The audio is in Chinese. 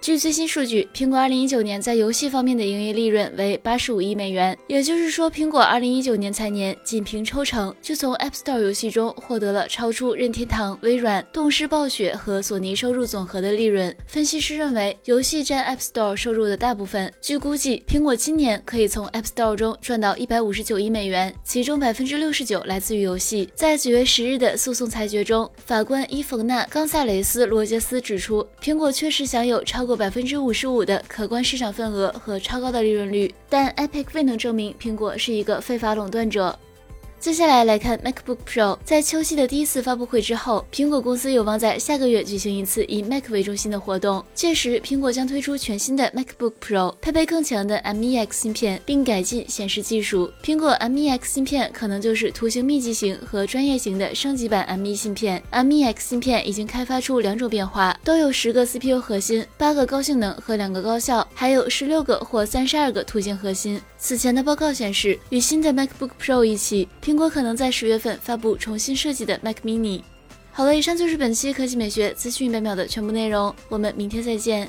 据最新数据，苹果2019年在游戏方面的营业利润为85亿美元，也就是说，苹果2019年财年仅凭抽成就从 App Store 游戏中获得了超出任天堂、微软、动视暴雪和索尼收入总和的利润。分析师认为，游戏占 App Store 收入的大部分。据估计，苹果今年可以从 App Store 中赚到159亿美元，其中69%来自于游戏。在9月10日的诉讼裁决中，法官伊冯娜·冈萨雷斯·罗杰斯指出，苹果确实享有超过百分之五十五的可观市场份额和超高的利润率，但 Epic 未能证明苹果是一个非法垄断者。接下来来看 MacBook Pro，在秋季的第一次发布会之后，苹果公司有望在下个月举行一次以 Mac 为中心的活动。届时，苹果将推出全新的 MacBook Pro，配备更强的 M1X 芯片，并改进显示技术。苹果 M1X 芯片可能就是图形密集型和专业型的升级版 M1 芯片。M1X 芯片已经开发出两种变化，都有十个 CPU 核心、八个高性能和两个高效，还有十六个或三十二个图形核心。此前的报告显示，与新的 MacBook Pro 一起，苹果可能在十月份发布重新设计的 Mac Mini。好了，以上就是本期科技美学资讯一百秒的全部内容，我们明天再见。